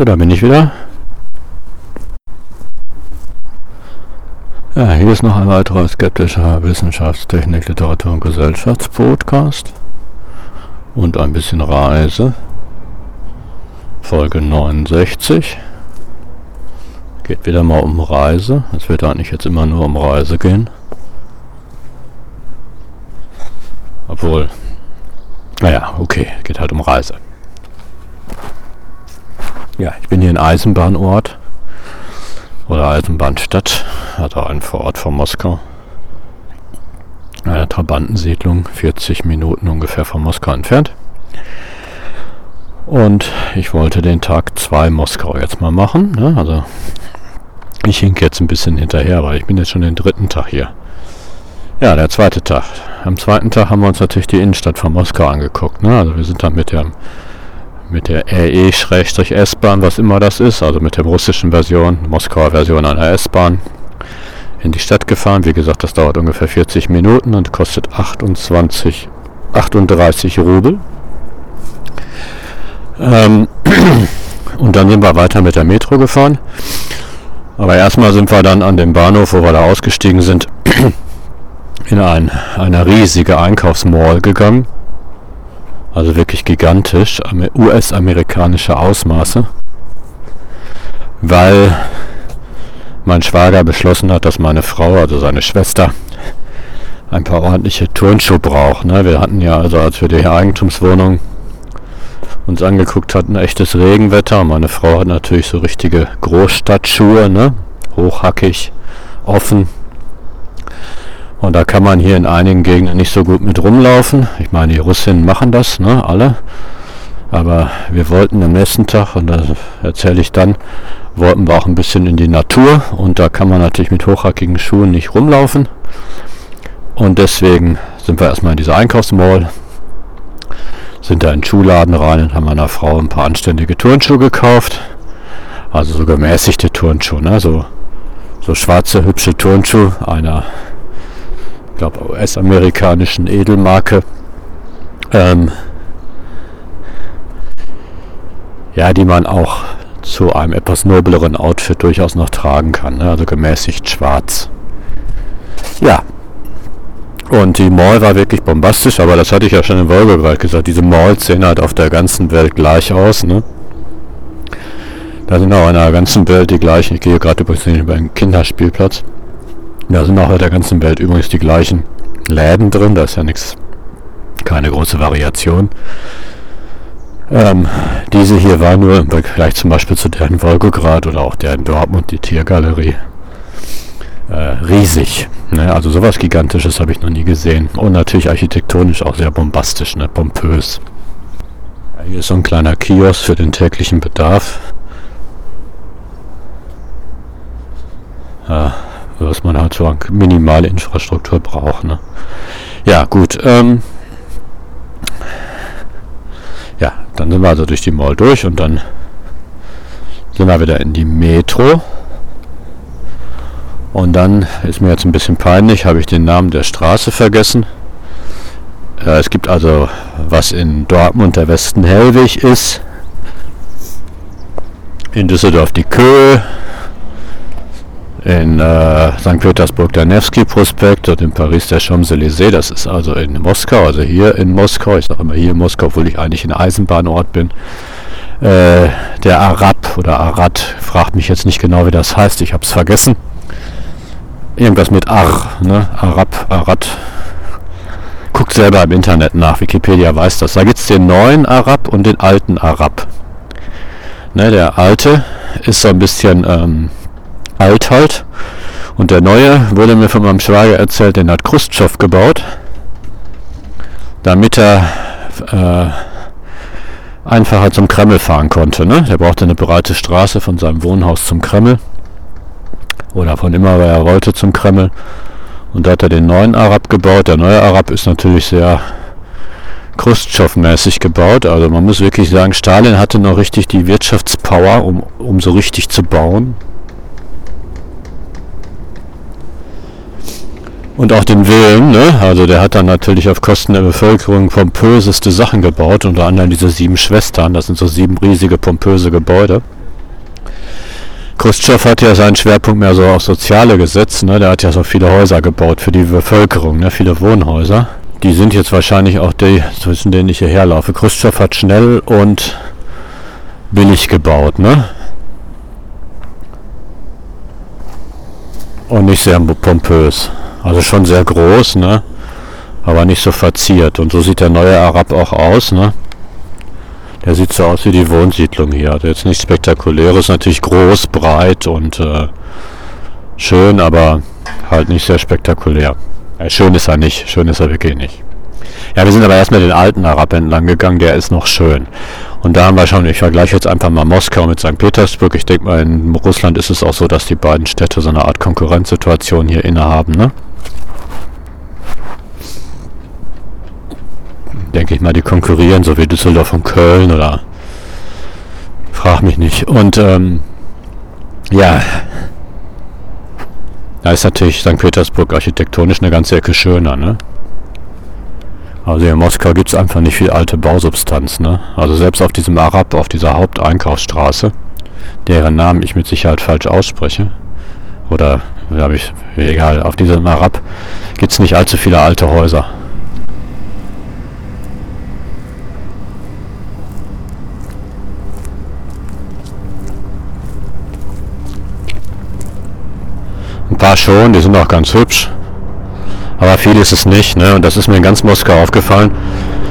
So, da bin ich wieder. Ja, hier ist noch ein weiterer skeptischer Wissenschaftstechnik, Literatur und Gesellschaftspodcast. Und ein bisschen Reise. Folge 69. Geht wieder mal um Reise. Es wird eigentlich jetzt immer nur um Reise gehen. Obwohl, naja, okay, geht halt um Reise. Ja, ich bin hier in Eisenbahnort oder Eisenbahnstadt, also ein Vorort von Moskau. Eine Trabantensiedlung, 40 Minuten ungefähr von Moskau entfernt. Und ich wollte den Tag 2 Moskau jetzt mal machen. Ne? Also ich hink jetzt ein bisschen hinterher, weil ich bin jetzt schon den dritten Tag hier. Ja, der zweite Tag. Am zweiten Tag haben wir uns natürlich die Innenstadt von Moskau angeguckt. Ne? Also wir sind dann mit der mit der RE-S-Bahn, was immer das ist, also mit der russischen Version, Moskauer Version einer S-Bahn, in die Stadt gefahren. Wie gesagt, das dauert ungefähr 40 Minuten und kostet 28, 38 Rubel. Ähm, und dann sind wir weiter mit der Metro gefahren. Aber erstmal sind wir dann an dem Bahnhof, wo wir da ausgestiegen sind, in ein, eine riesige Einkaufsmall gegangen also wirklich gigantisch, US-amerikanische Ausmaße, weil mein Schwager beschlossen hat, dass meine Frau, also seine Schwester, ein paar ordentliche Turnschuhe braucht. Ne? Wir hatten ja, also als wir die Eigentumswohnung uns angeguckt hatten, echtes Regenwetter. Meine Frau hat natürlich so richtige Großstadtschuhe, ne? hochhackig, offen, und da kann man hier in einigen Gegenden nicht so gut mit rumlaufen. Ich meine, die Russinnen machen das, ne, alle. Aber wir wollten am nächsten Tag, und das erzähle ich dann, wollten wir auch ein bisschen in die Natur. Und da kann man natürlich mit hochhackigen Schuhen nicht rumlaufen. Und deswegen sind wir erstmal in dieser Einkaufsmall, sind da in den Schuhladen rein und haben meiner Frau ein paar anständige Turnschuhe gekauft. Also so gemäßigte Turnschuhe, ne? so, so schwarze, hübsche Turnschuhe einer glaube US-amerikanischen Edelmarke. Ähm, ja, die man auch zu einem etwas nobleren Outfit durchaus noch tragen kann. Ne? Also gemäßigt schwarz. Ja. Und die Mall war wirklich bombastisch, aber das hatte ich ja schon in Wolgograd gesagt. Diese Malls sehen halt auf der ganzen Welt gleich aus. Ne? Da sind auch in der ganzen Welt die gleichen. Ich gehe gerade übrigens über einen Kinderspielplatz. Da sind auch auf der ganzen Welt übrigens die gleichen Läden drin. Da ist ja nichts, keine große Variation. Ähm, diese hier war nur im Vergleich zum Beispiel zu der in Wolgograd oder auch der in Dortmund, die Tiergalerie, äh, riesig. Ne? Also sowas Gigantisches habe ich noch nie gesehen. Und natürlich architektonisch auch sehr bombastisch, ne? pompös. Hier ist so ein kleiner Kiosk für den täglichen Bedarf. Ja, was man halt so minimale Infrastruktur braucht. Ne? Ja, gut. Ähm, ja, dann sind wir also durch die Mall durch und dann sind wir wieder in die Metro. Und dann ist mir jetzt ein bisschen peinlich, habe ich den Namen der Straße vergessen. Äh, es gibt also, was in Dortmund der Westen Hellwig ist, in Düsseldorf die Köhe, in äh, St. Petersburg der Nevsky-Prospekt und in Paris der Champs-Élysées. Das ist also in Moskau, also hier in Moskau. Ich sage immer hier in Moskau, obwohl ich eigentlich ein Eisenbahnort bin. Äh, der Arab oder Arad, fragt mich jetzt nicht genau, wie das heißt. Ich habe es vergessen. Irgendwas mit Ar, ne? Arab, Arad. Guckt selber im Internet nach. Wikipedia weiß das. Da gibt es den neuen Arab und den alten Arab. Ne, der alte ist so ein bisschen... Ähm, alt halt. Und der neue wurde mir von meinem Schwager erzählt, den hat Khrushchev gebaut, damit er äh, einfacher zum Kreml fahren konnte. Ne? Der brauchte eine breite Straße von seinem Wohnhaus zum Kreml oder von immer, wer er wollte, zum Kreml. Und da hat er den neuen Arab gebaut. Der neue Arab ist natürlich sehr Khrushchev-mäßig gebaut. Also man muss wirklich sagen, Stalin hatte noch richtig die Wirtschaftspower, um, um so richtig zu bauen. Und auch den Willen. Ne? Also der hat dann natürlich auf Kosten der Bevölkerung pompöseste Sachen gebaut, unter anderem diese sieben Schwestern. Das sind so sieben riesige pompöse Gebäude. Khrushchev hat ja seinen Schwerpunkt mehr so auf soziale gesetzt. Ne? Der hat ja so viele Häuser gebaut für die Bevölkerung, ne? viele Wohnhäuser. Die sind jetzt wahrscheinlich auch die, zwischen denen ich hierher laufe. Khrushchev hat schnell und billig gebaut, ne? Und nicht sehr pompös. Also schon sehr groß, ne? Aber nicht so verziert. Und so sieht der neue Arab auch aus, ne? Der sieht so aus wie die Wohnsiedlung hier. Also jetzt nicht spektakuläres, natürlich groß, breit und äh, schön, aber halt nicht sehr spektakulär. Ja, schön ist er nicht, schön ist er wirklich nicht. Ja, wir sind aber erstmal den alten Arab entlang gegangen, der ist noch schön. Und da haben wir schon, ich vergleiche jetzt einfach mal Moskau mit St. Petersburg. Ich denke mal, in Russland ist es auch so, dass die beiden Städte so eine Art Konkurrenzsituation hier innehaben, ne? Denke ich mal, die konkurrieren, so wie Düsseldorf und Köln oder frag mich nicht. Und ähm, ja, da ist natürlich St. Petersburg architektonisch eine ganze Ecke schöner, ne? Also in Moskau gibt es einfach nicht viel alte Bausubstanz, ne? Also selbst auf diesem Arab, auf dieser Haupteinkaufsstraße, deren Namen ich mit Sicherheit falsch ausspreche, oder habe ich, egal, auf diesem Arab gibt es nicht allzu viele alte Häuser. Paar schon, die sind auch ganz hübsch. Aber viel ist es nicht, ne? Und das ist mir in ganz Moskau aufgefallen.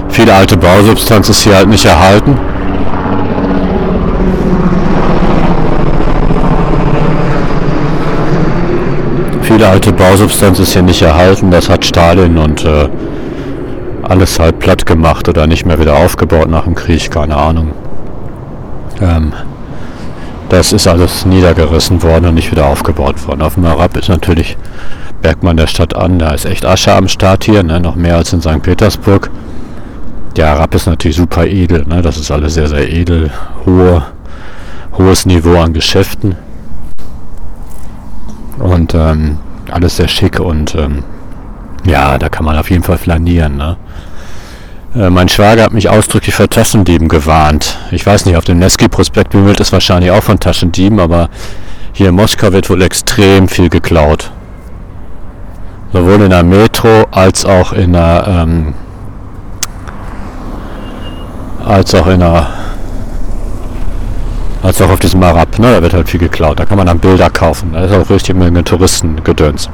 Viele alte Bausubstanz ist hier halt nicht erhalten. Viele alte Bausubstanz ist hier nicht erhalten. Das hat Stalin und äh, alles halt platt gemacht oder nicht mehr wieder aufgebaut nach dem Krieg, keine Ahnung. Ähm, das ist alles niedergerissen worden und nicht wieder aufgebaut worden. Auf dem Arab ist natürlich, merkt man der Stadt an, da ist echt Asche am Start hier, ne? noch mehr als in St. Petersburg. Der Arab ist natürlich super edel, ne? das ist alles sehr, sehr edel, hohe, hohes Niveau an Geschäften und ähm, alles sehr schick und ähm, ja, da kann man auf jeden Fall flanieren. Ne? Äh, mein Schwager hat mich ausdrücklich vor Taschendieben gewarnt. Ich weiß nicht, auf dem Nevsky-Prospekt wimmelt es wahrscheinlich auch von Taschendieben, aber hier in Moskau wird wohl extrem viel geklaut. Sowohl in der Metro als auch in der ähm, als auch in der als auch auf diesem Arab, ne? Da wird halt viel geklaut. Da kann man dann Bilder kaufen. Da ist auch richtig Menge Touristengedöns.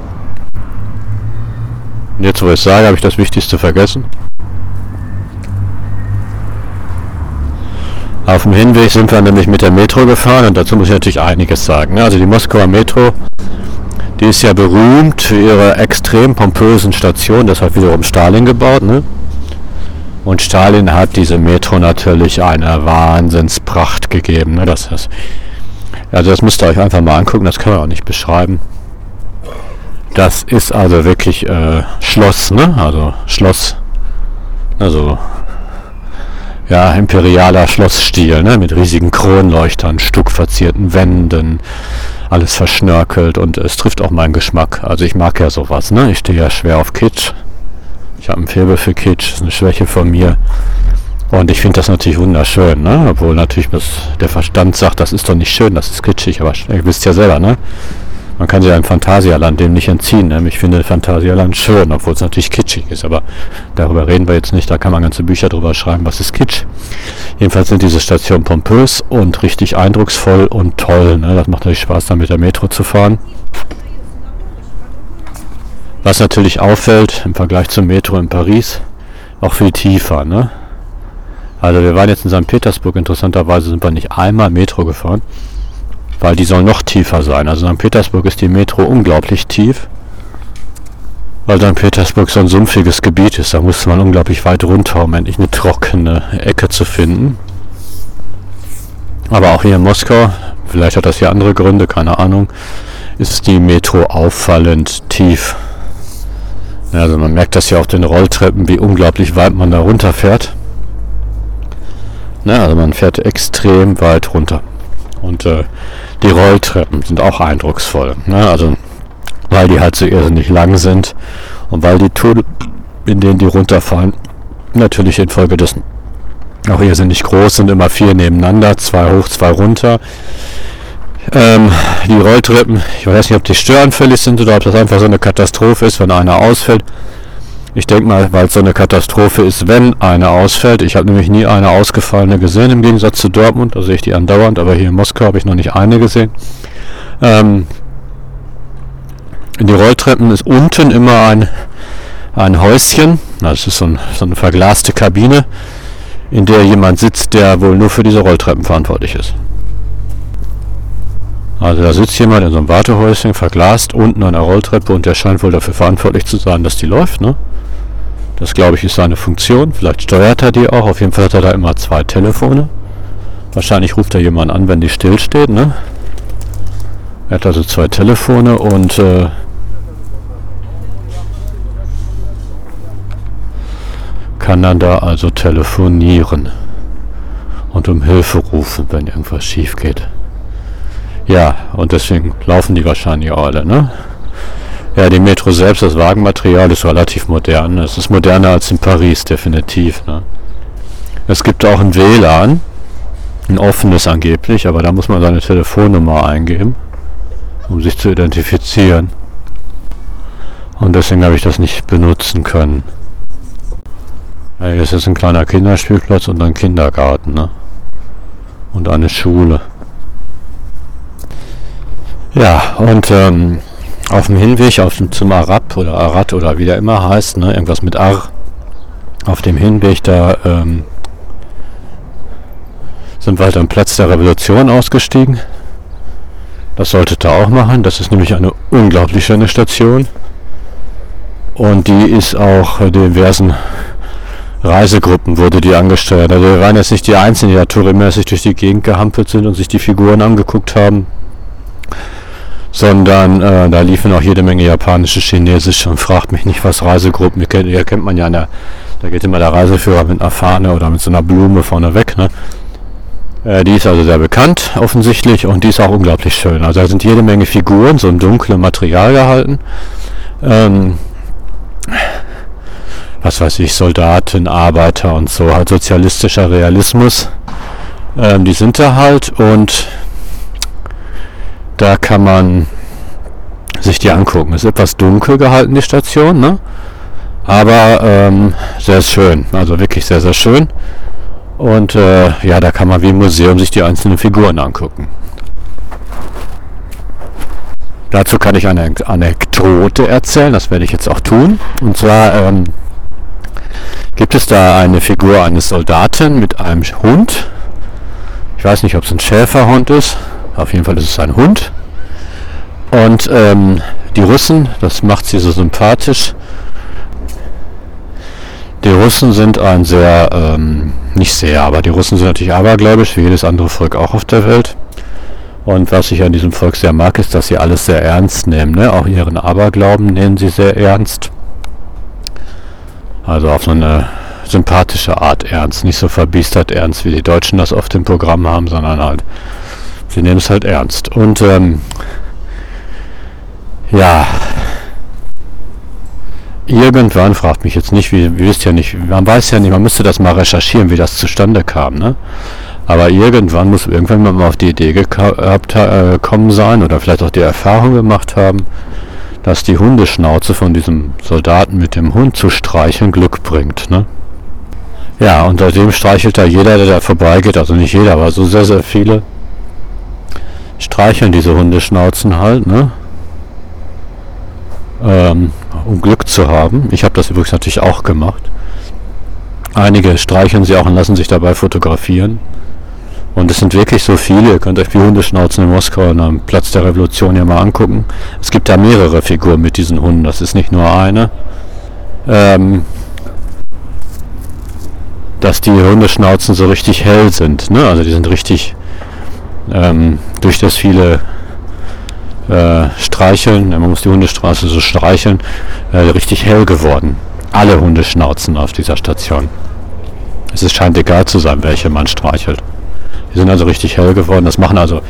Und jetzt, wo ich sage, habe ich das Wichtigste vergessen. Auf dem Hinweg sind wir nämlich mit der Metro gefahren und dazu muss ich natürlich einiges sagen. Also die Moskauer Metro, die ist ja berühmt für ihre extrem pompösen Stationen, das hat wiederum Stalin gebaut. Ne? Und Stalin hat diese Metro natürlich eine Wahnsinnspracht gegeben. Ne? Das ist, also das müsst ihr euch einfach mal angucken, das kann man auch nicht beschreiben. Das ist also wirklich äh, Schloss, ne? Also Schloss, also ja, imperialer Schlossstil, ne, mit riesigen Kronleuchtern, stuckverzierten Wänden, alles verschnörkelt und es trifft auch meinen Geschmack. Also ich mag ja sowas, ne? Ich stehe ja schwer auf Kitsch. Ich habe ein Faible für Kitsch, ist eine Schwäche von mir. Und ich finde das natürlich wunderschön, ne? Obwohl natürlich der Verstand sagt, das ist doch nicht schön, das ist kitschig, aber ihr wisst ja selber, ne? Man kann sich ein Phantasialand dem nicht entziehen. Ne? Ich finde Phantasialand schön, obwohl es natürlich kitschig ist. Aber darüber reden wir jetzt nicht. Da kann man ganze Bücher drüber schreiben, was ist Kitsch. Jedenfalls sind diese Stationen pompös und richtig eindrucksvoll und toll. Ne? Das macht natürlich Spaß, da mit der Metro zu fahren. Was natürlich auffällt im Vergleich zum Metro in Paris, auch viel tiefer. Ne? Also wir waren jetzt in St. Petersburg, interessanterweise sind wir nicht einmal Metro gefahren weil die soll noch tiefer sein. Also in Petersburg ist die Metro unglaublich tief, weil St. Petersburg so ein sumpfiges Gebiet ist. Da musste man unglaublich weit runter, um endlich eine trockene Ecke zu finden. Aber auch hier in Moskau, vielleicht hat das hier andere Gründe, keine Ahnung, ist die Metro auffallend tief. Also man merkt das ja auf den Rolltreppen, wie unglaublich weit man da runterfährt. Na, also man fährt extrem weit runter. Und äh, die Rolltreppen sind auch eindrucksvoll. Ne? Also weil die halt so irrsinnig lang sind und weil die Tunnel, in denen die runterfallen, natürlich infolgedessen auch irrsinnig groß sind, immer vier nebeneinander, zwei hoch, zwei runter. Ähm, die Rolltreppen, ich weiß nicht, ob die störanfällig sind oder ob das einfach so eine Katastrophe ist, wenn einer ausfällt. Ich denke mal, weil es so eine Katastrophe ist, wenn eine ausfällt. Ich habe nämlich nie eine ausgefallene gesehen, im Gegensatz zu Dortmund. Da sehe ich die andauernd, aber hier in Moskau habe ich noch nicht eine gesehen. Ähm, in die Rolltreppen ist unten immer ein, ein Häuschen. Das ist so, ein, so eine verglaste Kabine, in der jemand sitzt, der wohl nur für diese Rolltreppen verantwortlich ist. Also da sitzt jemand in so einem Wartehäuschen, verglast, unten an der Rolltreppe und der scheint wohl dafür verantwortlich zu sein, dass die läuft, ne? Das glaube ich ist seine Funktion. Vielleicht steuert er die auch. Auf jeden Fall hat er da immer zwei Telefone. Wahrscheinlich ruft er jemanden an, wenn die stillsteht. Ne? Er hat also zwei Telefone und äh, kann dann da also telefonieren und um Hilfe rufen, wenn irgendwas schief geht. Ja, und deswegen laufen die wahrscheinlich alle, ne? Ja, die Metro selbst, das Wagenmaterial ist relativ modern. Es ist moderner als in Paris, definitiv. Ne? Es gibt auch ein WLAN, ein offenes angeblich, aber da muss man seine Telefonnummer eingeben, um sich zu identifizieren. Und deswegen habe ich das nicht benutzen können. Ja, hier ist jetzt ein kleiner Kinderspielplatz und ein Kindergarten, ne? Und eine Schule. Ja, und ähm, auf dem Hinweg auf dem, zum Arab oder Arad oder wie der immer heißt, ne, irgendwas mit Ar, auf dem Hinweg da ähm, sind wir halt am Platz der Revolution ausgestiegen. Das solltet ihr auch machen. Das ist nämlich eine unglaublich schöne Station. Und die ist auch diversen Reisegruppen wurde die angesteuert. Also wir waren jetzt nicht die Einzigen, die da tourimäßig durch die Gegend gehampelt sind und sich die Figuren angeguckt haben sondern äh, da liefen auch jede Menge japanische, chinesische und fragt mich nicht, was Reisegruppen, hier kennt, hier kennt man ja, der, da geht immer der Reiseführer mit einer Fahne oder mit so einer Blume vorne weg, ne? Äh, die ist also sehr bekannt, offensichtlich, und die ist auch unglaublich schön. Also da sind jede Menge Figuren, so im dunklen Material gehalten. Ähm, was weiß ich, Soldaten, Arbeiter und so, halt sozialistischer Realismus. Ähm, die sind da halt und da kann man sich die angucken. Ist etwas dunkel gehalten, die Station, ne? aber ähm, sehr schön. Also wirklich sehr, sehr schön. Und äh, ja, da kann man wie im Museum sich die einzelnen Figuren angucken. Dazu kann ich eine Anekdote erzählen, das werde ich jetzt auch tun. Und zwar ähm, gibt es da eine Figur eines Soldaten mit einem Hund. Ich weiß nicht, ob es ein Schäferhund ist auf jeden Fall ist es ein Hund. Und ähm, die Russen, das macht sie so sympathisch. Die Russen sind ein sehr, ähm, nicht sehr, aber die Russen sind natürlich abergläubisch, wie jedes andere Volk auch auf der Welt. Und was ich an diesem Volk sehr mag, ist, dass sie alles sehr ernst nehmen. Ne? Auch ihren Aberglauben nehmen sie sehr ernst. Also auf so eine sympathische Art ernst. Nicht so verbiestert ernst, wie die Deutschen das oft im Programm haben, sondern halt Sie nehmen es halt ernst. Und ähm, ja, irgendwann, fragt mich jetzt nicht, wie, ihr wisst ja nicht, man weiß ja nicht, man müsste das mal recherchieren, wie das zustande kam, ne? Aber irgendwann muss irgendwann mal auf die Idee äh, kommen sein oder vielleicht auch die Erfahrung gemacht haben, dass die Hundeschnauze von diesem Soldaten mit dem Hund zu streicheln Glück bringt, ne? Ja, und seitdem streichelt da jeder, der da vorbeigeht, also nicht jeder, aber so sehr, sehr viele, streicheln diese Hundeschnauzen halt, ne? Ähm, um Glück zu haben. Ich habe das übrigens natürlich auch gemacht. Einige streicheln sie auch und lassen sich dabei fotografieren. Und es sind wirklich so viele. Ihr könnt euch die Hundeschnauzen in Moskau am Platz der Revolution ja mal angucken. Es gibt da mehrere Figuren mit diesen Hunden. Das ist nicht nur eine. Ähm, dass die Hundeschnauzen so richtig hell sind. Ne? Also die sind richtig ähm, durch das viele äh, Streicheln, man muss die Hundestraße so streicheln, äh, richtig hell geworden. Alle Hundeschnauzen auf dieser Station. Es ist, scheint egal zu sein, welche man streichelt. Die sind also richtig hell geworden. Das machen also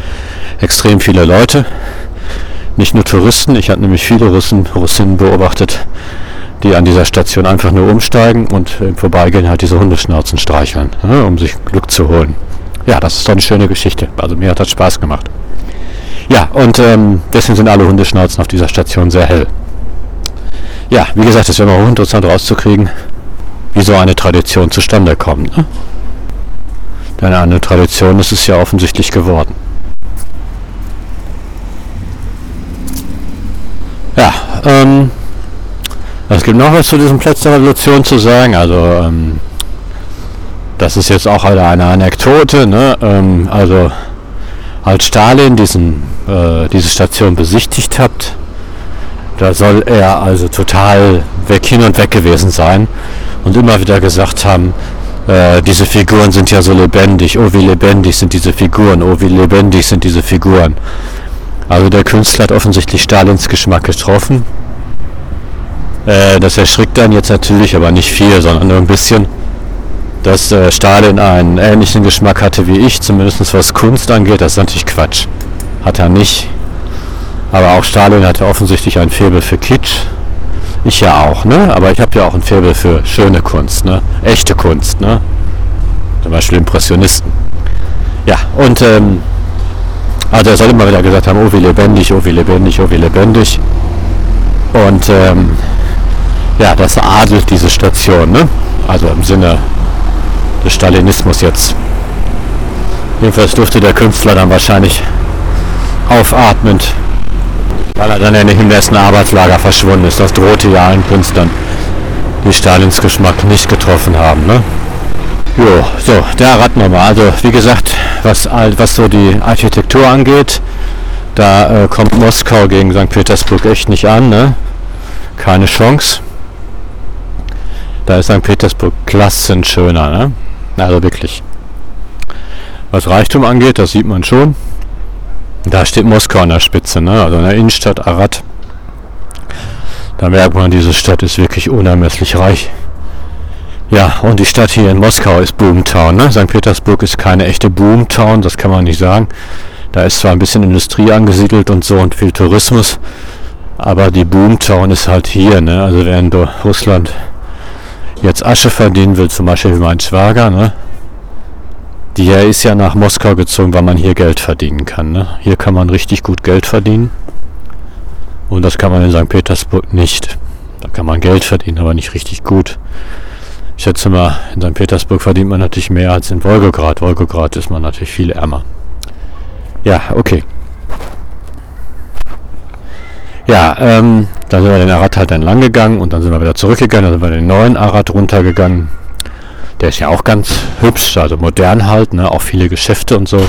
extrem viele Leute. Nicht nur Touristen. Ich habe nämlich viele Russen, Russinnen beobachtet, die an dieser Station einfach nur umsteigen und im Vorbeigehen halt diese Hundeschnauzen streicheln, ja, um sich Glück zu holen ja, das ist doch eine schöne Geschichte. Also mir hat das Spaß gemacht. Ja, und ähm, deswegen sind alle Hundeschnauzen auf dieser Station sehr hell. Ja, wie gesagt, es wäre mal hochinteressant rauszukriegen, wie so eine Tradition zustande kommt. Ne? Denn eine Tradition ist es ja offensichtlich geworden. Ja, ähm, es gibt noch was zu diesem Platz der Revolution zu sagen. Also, ähm, das ist jetzt auch eine Anekdote. Ne? Ähm, also, als Stalin diesen, äh, diese Station besichtigt hat, da soll er also total weg hin und weg gewesen sein und immer wieder gesagt haben, äh, diese Figuren sind ja so lebendig, oh wie lebendig sind diese Figuren, oh wie lebendig sind diese Figuren. Also der Künstler hat offensichtlich Stalins Geschmack getroffen. Äh, das erschrickt dann jetzt natürlich, aber nicht viel, sondern nur ein bisschen, dass äh, Stalin einen ähnlichen Geschmack hatte wie ich, zumindest was Kunst angeht. Das ist natürlich Quatsch. Hat er nicht. Aber auch Stalin hatte offensichtlich ein Faible für Kitsch. Ich ja auch, ne? Aber ich habe ja auch ein Faible für schöne Kunst, ne? Echte Kunst, ne? Zum Beispiel Impressionisten. Ja, und ähm, also er soll immer wieder gesagt haben, oh wie lebendig, oh wie lebendig, oh wie lebendig. Und ähm, ja, das adelt diese Station, ne? Also im Sinne des Stalinismus jetzt. Jedenfalls durfte der Künstler dann wahrscheinlich aufatmend, weil er dann in dem nächsten Arbeitslager verschwunden ist. Das drohte ja allen Künstlern, die Stalins Geschmack nicht getroffen haben. Ne? Jo, so, da raten wir mal. Also wie gesagt, was, was so die Architektur angeht, da äh, kommt Moskau gegen St. Petersburg echt nicht an. Ne? Keine Chance. Da ist St. Petersburg klassen schöner. Ne? Also wirklich. Was Reichtum angeht, das sieht man schon. Da steht Moskau an der Spitze, ne? also in der Innenstadt Arad. Da merkt man, diese Stadt ist wirklich unermesslich reich. Ja, und die Stadt hier in Moskau ist Boomtown. Ne? St. Petersburg ist keine echte Boomtown, das kann man nicht sagen. Da ist zwar ein bisschen Industrie angesiedelt und so und viel Tourismus, aber die Boomtown ist halt hier. Ne? Also während Russland jetzt Asche verdienen will, zum Beispiel wie mein Schwager, ne? Der ist ja nach Moskau gezogen, weil man hier Geld verdienen kann. Ne? Hier kann man richtig gut Geld verdienen. Und das kann man in St. Petersburg nicht. Da kann man Geld verdienen, aber nicht richtig gut. Ich schätze mal, in St. Petersburg verdient man natürlich mehr als in Wolgograd. Wolgograd ist man natürlich viel ärmer. Ja, okay. Ja, ähm, dann sind wir den Arad halt dann lang gegangen und dann sind wir wieder zurückgegangen, dann sind wir den neuen Arad runtergegangen. Der ist ja auch ganz hübsch, also modern halt, ne? auch viele Geschäfte und so.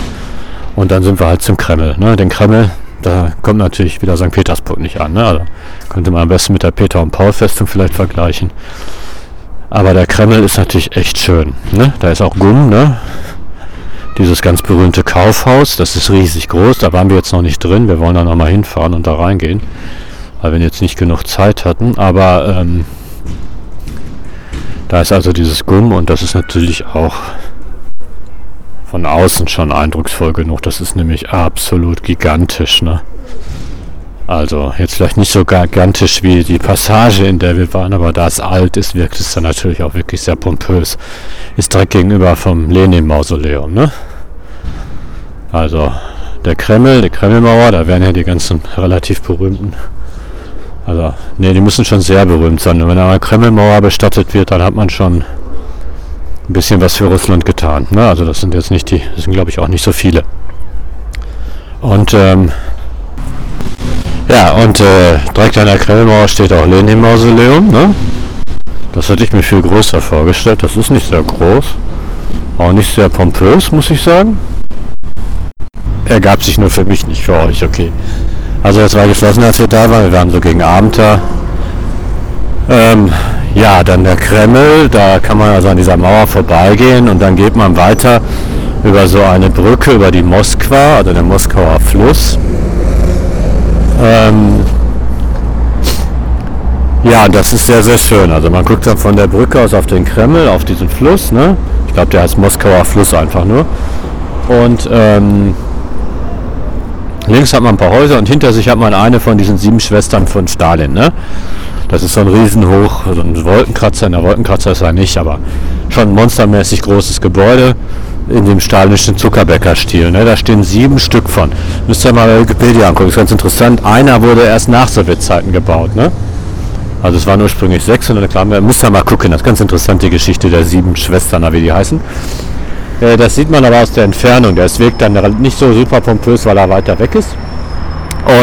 Und dann sind wir halt zum Kreml. Ne? Den Kreml, da kommt natürlich wieder St. Petersburg nicht an. Ne? Also könnte man am besten mit der Peter- und Paul-Festung vielleicht vergleichen. Aber der Kreml ist natürlich echt schön. Ne? Da ist auch Gumm, ne? Dieses ganz berühmte Kaufhaus. Das ist riesig groß. Da waren wir jetzt noch nicht drin. Wir wollen da noch mal hinfahren und da reingehen, weil wir jetzt nicht genug Zeit hatten. Aber ähm, da ist also dieses Gumm und das ist natürlich auch von außen schon eindrucksvoll genug. Das ist nämlich absolut gigantisch. Ne? Also jetzt vielleicht nicht so gigantisch wie die Passage, in der wir waren, aber da es alt ist, wirkt es dann natürlich auch wirklich sehr pompös. Ist direkt gegenüber vom Lenin-Mausoleum. Ne? Also der Kreml, die Kremlmauer, da werden ja die ganzen relativ berühmten. Also, ne, die müssen schon sehr berühmt sein. Und wenn eine Kremlmauer bestattet wird, dann hat man schon ein bisschen was für Russland getan. Ne? Also das sind jetzt nicht die, das sind glaube ich auch nicht so viele. Und ähm, ja, und äh, direkt an der Krellmauer steht auch Lenin-Mausoleum. Ne? Das hätte ich mir viel größer vorgestellt. Das ist nicht sehr groß. Auch nicht sehr pompös, muss ich sagen. Er gab sich nur für mich, nicht für euch, okay. Also es war geschlossen, als wir da waren. Wir waren so gegen Abend da. Ähm, ja, dann der Kreml. Da kann man also an dieser Mauer vorbeigehen und dann geht man weiter über so eine Brücke über die Moskwa, also den Moskauer Fluss. Ähm, ja, das ist sehr, sehr schön. Also man guckt dann von der Brücke aus auf den Kreml, auf diesen Fluss. Ne? Ich glaube, der heißt Moskauer Fluss einfach nur. Und ähm, links hat man ein paar Häuser und hinter sich hat man eine von diesen sieben Schwestern von Stalin. Ne? Das ist so ein riesenhoch, so ein Wolkenkratzer. In der Wolkenkratzer ist er nicht, aber schon ein monstermäßig großes Gebäude. In dem stalinischen Zuckerbäcker-Stil. Ne? Da stehen sieben Stück von. Müsst ihr mal Wikipedia angucken, ist ganz interessant. Einer wurde erst nach Sowjetzeiten gebaut. Ne? Also es waren ursprünglich sechs und dann klar, müsst ihr mal gucken. Das ist ganz interessant, die Geschichte der sieben Schwestern, wie die heißen. Äh, das sieht man aber aus der Entfernung. Der Weg dann nicht so super pompös, weil er weiter weg ist.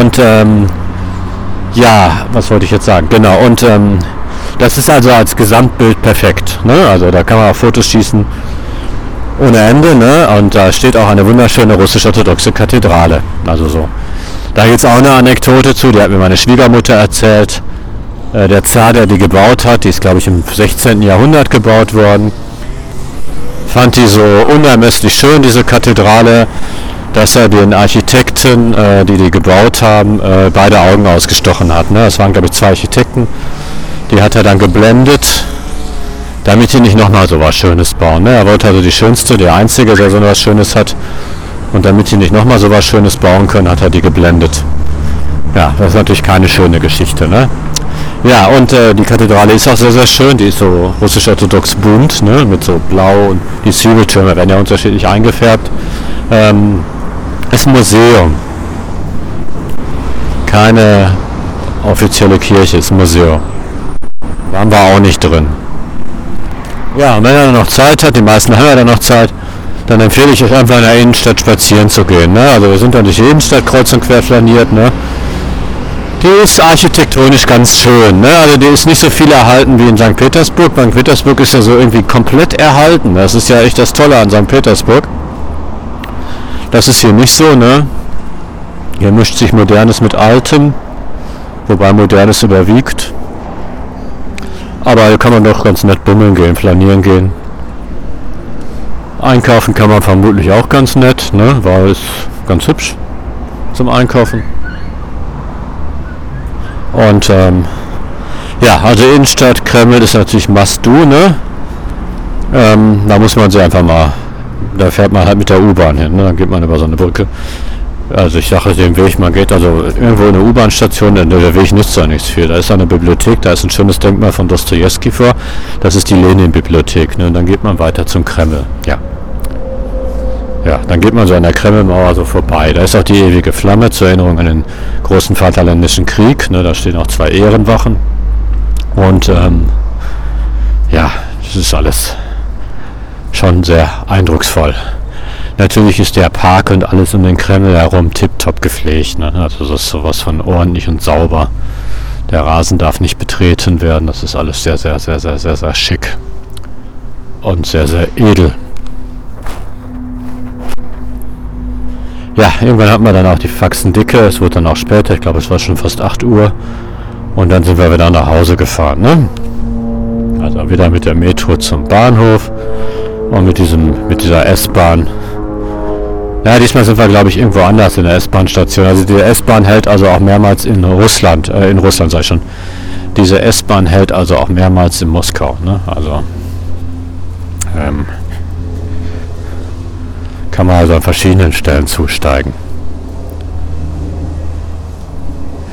Und ähm, ja, was wollte ich jetzt sagen? Genau, und ähm, das ist also als Gesamtbild perfekt. Ne? Also da kann man auch Fotos schießen ohne Ende. Ne? Und da steht auch eine wunderschöne russisch-orthodoxe Kathedrale. Also so. Da gibt es auch eine Anekdote zu, die hat mir meine Schwiegermutter erzählt. Äh, der Zar, der die gebaut hat, die ist glaube ich im 16. Jahrhundert gebaut worden, fand die so unermesslich schön, diese Kathedrale, dass er den Architekten, äh, die die gebaut haben, äh, beide Augen ausgestochen hat. Ne? Das waren glaube ich zwei Architekten. Die hat er dann geblendet, damit die nicht nochmal so was Schönes bauen. Ne? Er wollte also die schönste, der einzige, der so was Schönes hat. Und damit die nicht nochmal so was Schönes bauen können, hat er die geblendet. Ja, das ist natürlich keine schöne Geschichte. Ne? Ja, und äh, die Kathedrale ist auch sehr, sehr schön. Die ist so russisch-orthodox bunt, ne? mit so blau und die Zwiebeltürme werden ja unterschiedlich eingefärbt. Ähm, ist ein Museum. Keine offizielle Kirche, ist ein Museum. Waren wir auch nicht drin. Ja, und wenn er noch Zeit hat, die meisten haben ja dann noch Zeit, dann empfehle ich euch einfach in der Innenstadt spazieren zu gehen. Ne? Also wir sind dann durch die Innenstadt kreuz und quer flaniert. Ne? Die ist architektonisch ganz schön. Ne? Also die ist nicht so viel erhalten wie in St. Petersburg. St. Petersburg ist ja so irgendwie komplett erhalten. Das ist ja echt das Tolle an St. Petersburg. Das ist hier nicht so. Ne? Hier mischt sich Modernes mit Altem, wobei Modernes überwiegt. Aber hier kann man doch ganz nett bummeln gehen, flanieren gehen. Einkaufen kann man vermutlich auch ganz nett, ne? weil es ganz hübsch zum Einkaufen. Und ähm, ja, also Innenstadt, Kreml ist natürlich must do, ne? Ähm, da muss man sich einfach mal, da fährt man halt mit der U-Bahn hin, ne? dann geht man über so eine Brücke. Also ich sage den Weg, man geht also irgendwo in eine U-Bahn-Station, der Weg nützt ja nichts viel. Da ist eine Bibliothek, da ist ein schönes Denkmal von Dostoevsky vor. Das ist die Lenin-Bibliothek. Ne? Und dann geht man weiter zum Kreml. Ja. Ja, dann geht man so an der Kremlmauer so vorbei. Da ist auch die ewige Flamme zur Erinnerung an den großen Vaterländischen Krieg. Ne? Da stehen auch zwei Ehrenwachen. Und ähm, ja, das ist alles schon sehr eindrucksvoll. Natürlich ist der Park und alles um den Kreml herum tiptop gepflegt. Ne? Also das ist sowas von ordentlich und sauber. Der Rasen darf nicht betreten werden. Das ist alles sehr, sehr, sehr, sehr, sehr, sehr schick. Und sehr, sehr edel. Ja, irgendwann hatten wir dann auch die Faxen dicke. Es wurde dann auch später. Ich glaube, es war schon fast 8 Uhr. Und dann sind wir wieder nach Hause gefahren. Ne? Also wieder mit der Metro zum Bahnhof und mit diesem mit dieser S-Bahn ja, diesmal sind wir, glaube ich, irgendwo anders in der S-Bahn-Station. Also die S-Bahn hält also auch mehrmals in Russland, äh, in Russland sei schon. Diese S-Bahn hält also auch mehrmals in Moskau. Ne? Also ähm, kann man also an verschiedenen Stellen zusteigen.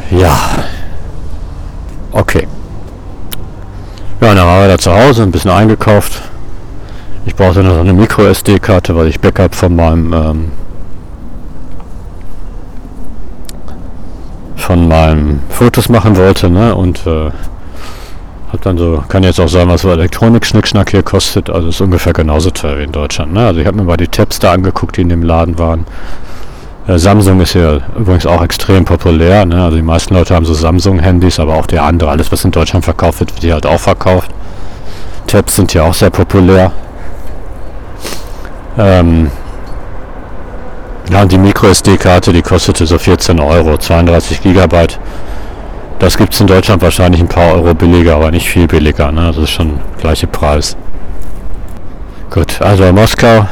Ja. Okay. Ja, dann waren wir da zu Hause, ein bisschen eingekauft. Ich brauchte noch eine Micro-SD-Karte, weil ich Backup von meinem ähm, von meinem Fotos machen wollte, ne? Und äh, hat dann so, kann jetzt auch sagen, was so Elektronik-Schnickschnack hier kostet. Also ist ungefähr genauso teuer wie in Deutschland. Ne? Also ich habe mir mal die Tabs da angeguckt, die in dem Laden waren. Äh, Samsung ist ja übrigens auch extrem populär. Ne? Also die meisten Leute haben so Samsung-Handys, aber auch der andere. Alles, was in Deutschland verkauft wird, wird hier halt auch verkauft. Tabs sind hier auch sehr populär. Ähm, ja, und die MicroSD-Karte, die kostete so 14 Euro, 32 Gigabyte. Das gibt es in Deutschland wahrscheinlich ein paar Euro billiger, aber nicht viel billiger. Ne? Das ist schon der gleiche Preis. Gut, also Moskau.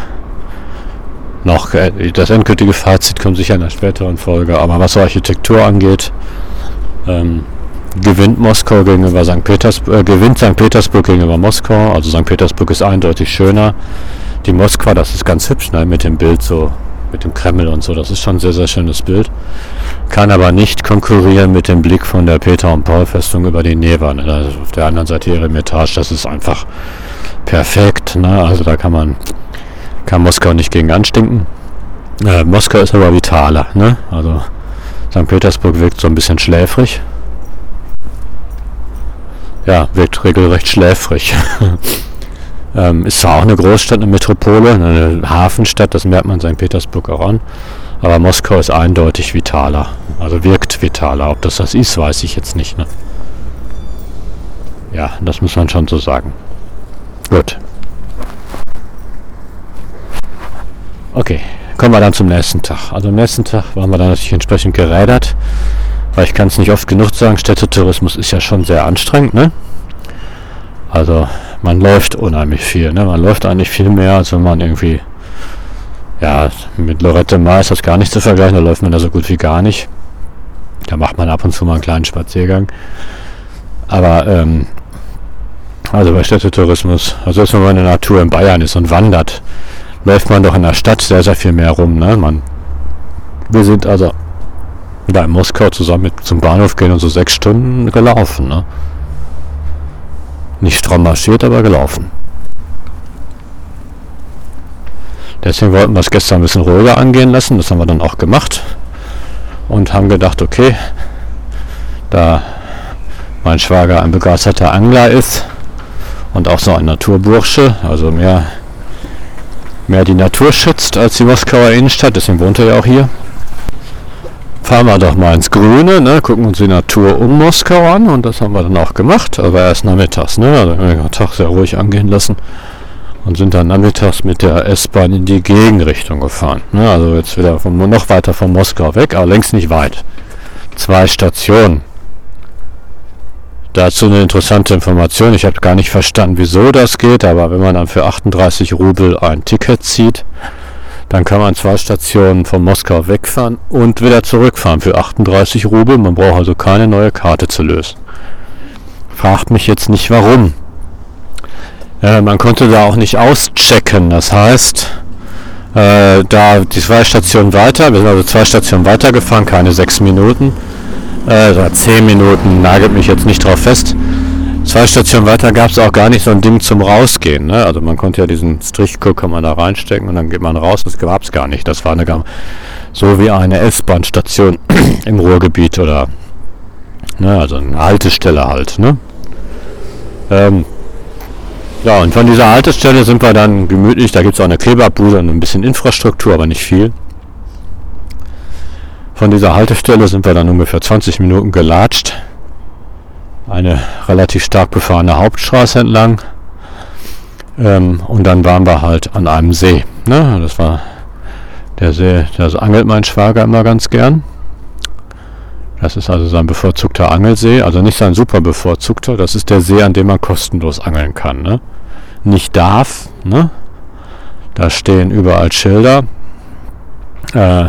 Noch äh, das endgültige Fazit kommt sicher in einer späteren Folge. Aber was Architektur angeht, ähm, gewinnt Moskau gegenüber St. Petersburg, äh, gewinnt St. Petersburg gegenüber Moskau. Also St. Petersburg ist eindeutig schöner die Moskwa, das ist ganz hübsch, ne, mit dem Bild so, mit dem Kreml und so, das ist schon ein sehr, sehr schönes Bild. Kann aber nicht konkurrieren mit dem Blick von der Peter- und Paul-Festung über die Neva. Ne, also auf der anderen Seite ihre Etage, das ist einfach perfekt, ne, also da kann man kann Moskau nicht gegen anstinken. Äh, Moskau ist aber vitaler, ne? Also St. Petersburg wirkt so ein bisschen schläfrig. Ja, wirkt regelrecht schläfrig. ähm, ist zwar auch eine Großstadt, eine Metropole, eine Hafenstadt, das merkt man St. Petersburg auch an. Aber Moskau ist eindeutig vitaler. Also wirkt vitaler. Ob das das ist, weiß ich jetzt nicht. Ne? Ja, das muss man schon so sagen. Gut. Okay, kommen wir dann zum nächsten Tag. Also am nächsten Tag waren wir dann natürlich entsprechend gerädert, weil ich kann es nicht oft genug sagen, Städtetourismus ist ja schon sehr anstrengend, ne? Also man läuft unheimlich viel, ne? Man läuft eigentlich viel mehr, als wenn man irgendwie, ja, mit Lorette Mar ist das gar nicht zu vergleichen, da läuft man da so gut wie gar nicht. Da macht man ab und zu mal einen kleinen Spaziergang. Aber, ähm, also bei Städtetourismus, also wenn man in der Natur in Bayern ist und wandert, läuft man doch in der Stadt sehr, sehr viel mehr rum. Ne? Man, wir sind also da in Moskau zusammen mit zum Bahnhof gehen und so sechs Stunden gelaufen. Ne? Nicht stramm marschiert, aber gelaufen. Deswegen wollten wir es gestern ein bisschen ruhiger angehen lassen. Das haben wir dann auch gemacht. Und haben gedacht, okay, da mein Schwager ein begeisterter Angler ist und auch so ein Naturbursche, also mehr mehr die Natur schützt als die Moskauer Innenstadt, deswegen wohnt er ja auch hier. Fahren wir doch mal ins Grüne, ne? gucken uns die Natur um Moskau an und das haben wir dann auch gemacht, aber erst nachmittags, ne? also den Tag sehr ruhig angehen lassen und sind dann nachmittags mit der S-Bahn in die Gegenrichtung gefahren. Ne? Also jetzt wieder von, noch weiter von Moskau weg, aber längst nicht weit. Zwei Stationen. Dazu eine interessante Information. Ich habe gar nicht verstanden, wieso das geht, aber wenn man dann für 38 Rubel ein Ticket zieht, dann kann man zwei Stationen von Moskau wegfahren und wieder zurückfahren für 38 Rubel. Man braucht also keine neue Karte zu lösen. Fragt mich jetzt nicht warum. Äh, man konnte da auch nicht auschecken. Das heißt, äh, da die zwei Stationen weiter, wir sind also zwei Stationen weiter gefahren, keine sechs Minuten äh, 10 Minuten, nagelt mich jetzt nicht drauf fest. Zwei Stationen weiter gab es auch gar nicht so ein Ding zum Rausgehen. Ne? Also man konnte ja diesen Strichguck kann man da reinstecken und dann geht man raus. Das gab es gar nicht. Das war eine so wie eine S-Bahn-Station im Ruhrgebiet oder ne, also eine Haltestelle halt. Ne? Ähm, ja, und von dieser Haltestelle sind wir dann gemütlich. Da gibt es auch eine Kebabbude und ein bisschen Infrastruktur, aber nicht viel. Von dieser Haltestelle sind wir dann ungefähr 20 Minuten gelatscht. Eine relativ stark befahrene Hauptstraße entlang. Ähm, und dann waren wir halt an einem See. Ne? Das war der See, das angelt mein Schwager immer ganz gern. Das ist also sein bevorzugter Angelsee, also nicht sein super bevorzugter, das ist der See, an dem man kostenlos angeln kann. Ne? Nicht darf, ne? da stehen überall Schilder. Äh,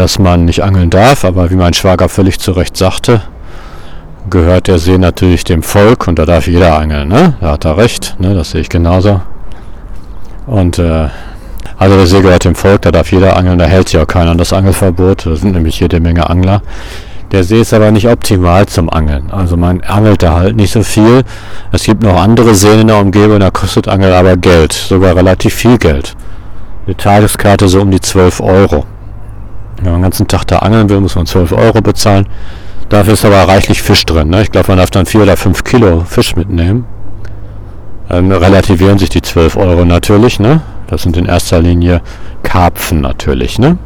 dass man nicht angeln darf, aber wie mein Schwager völlig zu Recht sagte, gehört der See natürlich dem Volk und da darf jeder angeln, ne? Da hat er recht, ne? Das sehe ich genauso. Und äh, also der See gehört dem Volk, da darf jeder angeln, da hält sich auch keiner an das Angelverbot, da sind nämlich jede Menge Angler. Der See ist aber nicht optimal zum Angeln. Also man angelt da halt nicht so viel. Es gibt noch andere Seen in der Umgebung, da kostet Angel aber Geld, sogar relativ viel Geld. Eine Tageskarte so um die 12 Euro. Wenn man den ganzen Tag da angeln will, muss man 12 Euro bezahlen. Dafür ist aber reichlich Fisch drin. Ne? Ich glaube, man darf dann 4 oder 5 Kilo Fisch mitnehmen. Ähm, relativieren sich die 12 Euro natürlich. Ne? Das sind in erster Linie Karpfen natürlich. Ne?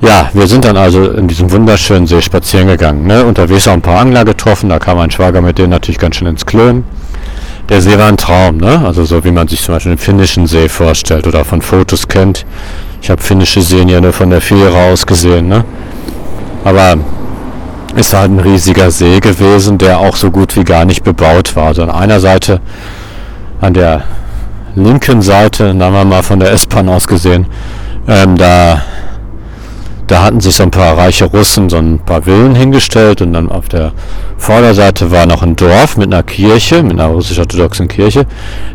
Ja, wir sind dann also in diesem wunderschönen See spazieren gegangen. Ne? Unterwegs auch ein paar Angler getroffen. Da kam mein Schwager mit denen natürlich ganz schön ins Klönen. Der See war ein Traum. Ne? Also so wie man sich zum Beispiel den finnischen See vorstellt oder von Fotos kennt. Ich habe finnische Seen ja nur von der Fähre aus gesehen, ne? Aber es war ein riesiger See gewesen, der auch so gut wie gar nicht bebaut war. Also an einer Seite, an der linken Seite, da haben wir mal von der S-Bahn aus gesehen, ähm, da da hatten sich so ein paar reiche Russen so ein paar Villen hingestellt und dann auf der Vorderseite war noch ein Dorf mit einer Kirche, mit einer russisch-orthodoxen Kirche,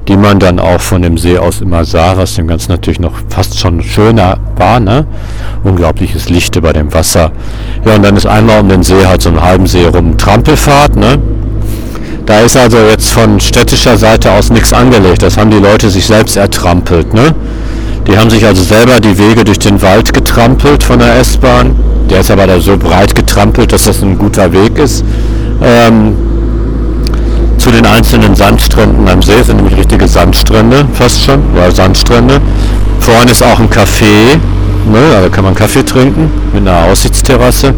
die man dann auch von dem See aus immer sah, was dem Ganzen natürlich noch fast schon schöner war, ne? Unglaubliches Licht über dem Wasser. Ja, und dann ist einmal um den See halt so einen halben See rum Trampelfahrt, ne? Da ist also jetzt von städtischer Seite aus nichts angelegt. Das haben die Leute sich selbst ertrampelt. Ne? Die haben sich also selber die Wege durch den Wald getrampelt von der S-Bahn. Der ist aber da so breit getrampelt, dass das ein guter Weg ist. Ähm, zu den einzelnen Sandstränden am See sind nämlich richtige Sandstrände, fast schon, ja, Sandstrände. Vorne ist auch ein Café, ne, da kann man Kaffee trinken mit einer Aussichtsterrasse.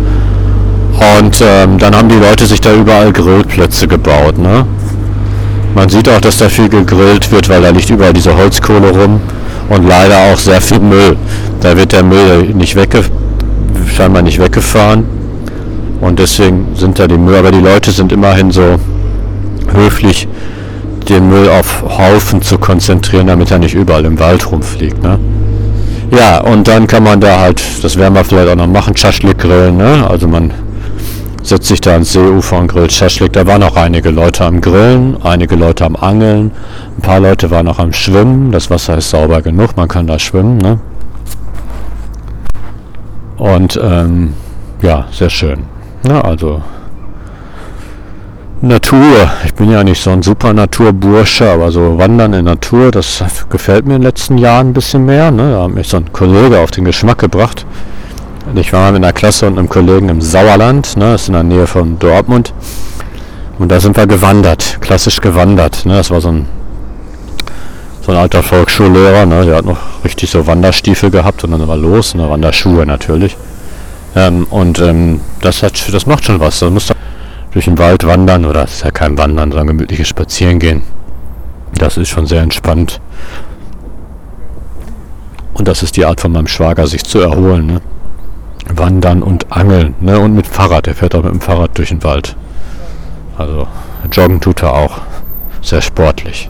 Und ähm, dann haben die Leute sich da überall Grillplätze gebaut. Ne? Man sieht auch, dass da viel gegrillt wird, weil da liegt überall diese Holzkohle rum und leider auch sehr viel Müll. Da wird der Müll nicht wegge scheinbar nicht weggefahren und deswegen sind da die Müll, aber die Leute sind immerhin so höflich, den Müll auf Haufen zu konzentrieren, damit er nicht überall im Wald rumfliegt. Ne? Ja, und dann kann man da halt, das werden wir vielleicht auch noch machen, Schaschlik grillen. Ne? Also man setzt sich da ans Seeufer und grillt Schaschlik. Da waren auch einige Leute am Grillen, einige Leute am Angeln, ein paar Leute waren auch am Schwimmen. Das Wasser ist sauber genug, man kann da schwimmen. Ne? Und ähm, ja, sehr schön. Ne? Also Natur. Ich bin ja nicht so ein super Naturbursche, aber so Wandern in Natur, das gefällt mir in den letzten Jahren ein bisschen mehr. Ne? Da hat mich so ein Kollege auf den Geschmack gebracht. Ich war mal mit einer Klasse und einem Kollegen im Sauerland, ne? das ist in der Nähe von Dortmund. Und da sind wir gewandert, klassisch gewandert. Ne? Das war so ein, so ein alter Volksschullehrer, ne? der hat noch richtig so Wanderstiefel gehabt und dann war los, ne? Wanderschuhe natürlich. Ähm, und ähm, das, hat, das macht schon was. Das muss durch den Wald wandern oder es ist ja kein Wandern, sondern gemütliches Spazierengehen. Das ist schon sehr entspannt. Und das ist die Art von meinem Schwager, sich zu erholen. Ne? Wandern und Angeln. Ne? Und mit Fahrrad. Er fährt auch mit dem Fahrrad durch den Wald. Also joggen tut er auch. Sehr sportlich.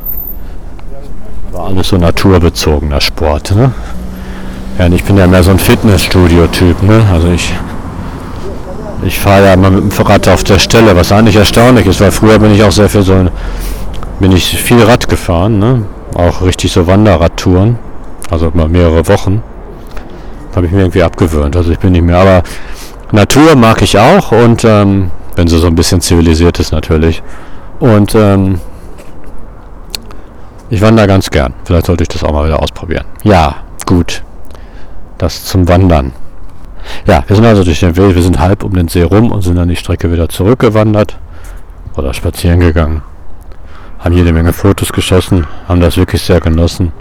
War alles so naturbezogener Sport. Ne? Ja, und ich bin ja mehr so ein Fitnessstudio-Typ. Ne? Also ich ich fahre ja immer mit dem Fahrrad auf der Stelle, was eigentlich erstaunlich ist, weil früher bin ich auch sehr viel so bin ich viel Rad gefahren, ne? auch richtig so Wanderradtouren, also mal mehrere Wochen. Habe ich mir irgendwie abgewöhnt, also ich bin nicht mehr, aber Natur mag ich auch und ähm, wenn sie so ein bisschen zivilisiert ist natürlich. Und ähm, ich wandere ganz gern. Vielleicht sollte ich das auch mal wieder ausprobieren. Ja, gut. Das zum Wandern. Ja, wir sind also durch den Weg, wir sind halb um den See rum und sind dann die Strecke wieder zurückgewandert oder spazieren gegangen. Haben jede Menge Fotos geschossen, haben das wirklich sehr genossen.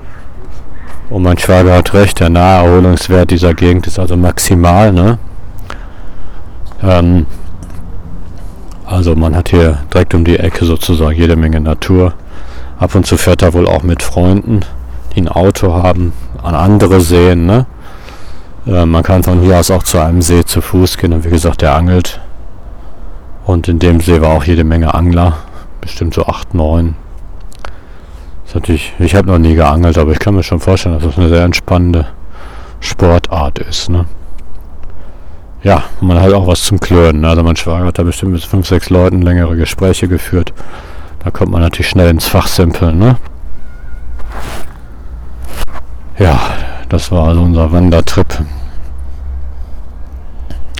Und mein Schwager hat recht, der Naherholungswert dieser Gegend ist also maximal. Ne? Ähm, also man hat hier direkt um die Ecke sozusagen jede Menge Natur. Ab und zu fährt er wohl auch mit Freunden, die ein Auto haben, an andere Seen. Ne? Äh, man kann von hier aus auch zu einem See zu Fuß gehen und wie gesagt, der angelt. Und in dem See war auch jede Menge Angler, bestimmt so 8, 9. Das natürlich, ich habe noch nie geangelt, aber ich kann mir schon vorstellen, dass das eine sehr entspannende Sportart ist. Ne? Ja, man hat auch was zum Klönen. Ne? Also mein Schwager hat da bestimmt mit 5, 6 Leuten längere Gespräche geführt. Da kommt man natürlich schnell ins Fachsimpeln. Ne? Ja, das war also unser Wandertrip.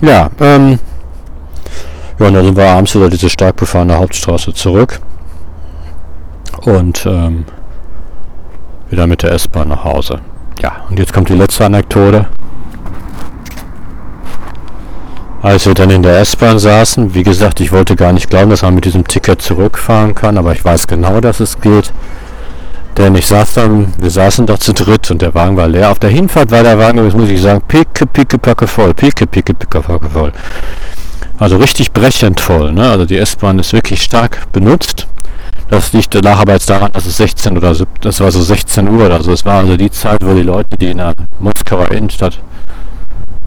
Ja, ähm, ja, und dann sind wir abends über diese stark befahrene Hauptstraße zurück und ähm, wieder mit der S-Bahn nach Hause. Ja, und jetzt kommt die letzte Anekdote. Als wir dann in der S-Bahn saßen, wie gesagt, ich wollte gar nicht glauben, dass man mit diesem Ticket zurückfahren kann, aber ich weiß genau, dass es geht. Denn ich saß dann, wir saßen doch zu dritt und der Wagen war leer. Auf der Hinfahrt war der Wagen, das muss ich sagen, picke, picke, packe voll, picke, picke, picke, packe voll. Also richtig brechend voll. Ne? Also die S-Bahn ist wirklich stark benutzt. Das liegt lag aber jetzt daran, dass es 16 oder so, das war so 16 Uhr oder so. Es war also die Zeit, wo die Leute, die in der Moskauer Innenstadt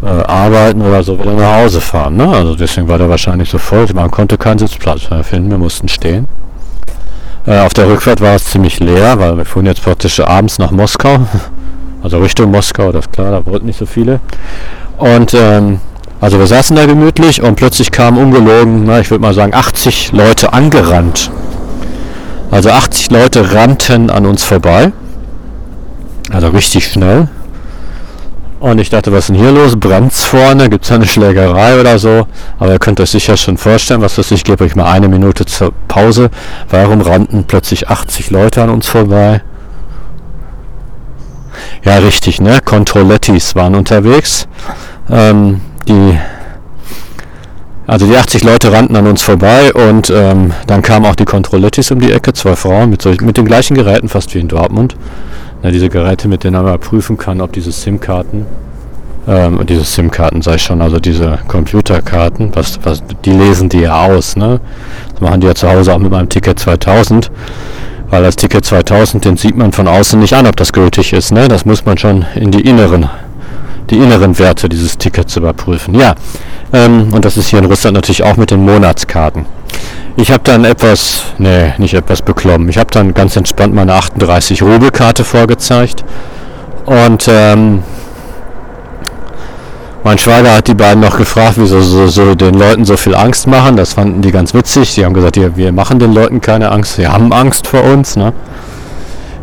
äh, arbeiten oder so, wieder nach Hause fahren. Ne? Also deswegen war der wahrscheinlich so voll. Man konnte keinen Sitzplatz finden, wir mussten stehen. Äh, auf der Rückfahrt war es ziemlich leer, weil wir fuhren jetzt praktisch abends nach Moskau. Also Richtung Moskau, das ist klar, da wollten nicht so viele. Und ähm, also wir saßen da gemütlich und plötzlich kamen ungelogen, na, ich würde mal sagen, 80 Leute angerannt. Also 80 Leute rannten an uns vorbei. Also richtig schnell. Und ich dachte, was ist denn hier los? Brennt's vorne? Gibt's da eine Schlägerei oder so? Aber ihr könnt euch sicher schon vorstellen, was weiß ich gebe euch mal eine Minute zur Pause. Warum rannten plötzlich 80 Leute an uns vorbei? Ja, richtig, ne? Controlettis waren unterwegs. Ähm, die also die 80 Leute rannten an uns vorbei und ähm, dann kamen auch die Controlettis um die Ecke, zwei Frauen mit, solch, mit den gleichen Geräten, fast wie in Dortmund. Ja, diese Geräte, mit denen man prüfen kann, ob diese SIM-Karten, ähm, diese SIM-Karten sei schon, also diese Computerkarten, was, was, die lesen die ja aus, ne? Das machen die ja zu Hause auch mit meinem Ticket 2000, weil das Ticket 2000, den sieht man von außen nicht an, ob das gültig ist, ne? Das muss man schon in die inneren, die inneren Werte dieses Tickets überprüfen. Ja, ähm, und das ist hier in Russland natürlich auch mit den Monatskarten. Ich habe dann etwas, nee, nicht etwas beklommen. Ich habe dann ganz entspannt meine 38 Rubelkarte vorgezeigt. Und ähm, mein Schwager hat die beiden noch gefragt, wieso so, so, den Leuten so viel Angst machen. Das fanden die ganz witzig. Die haben gesagt, ja, wir machen den Leuten keine Angst. Sie haben Angst vor uns. Ne?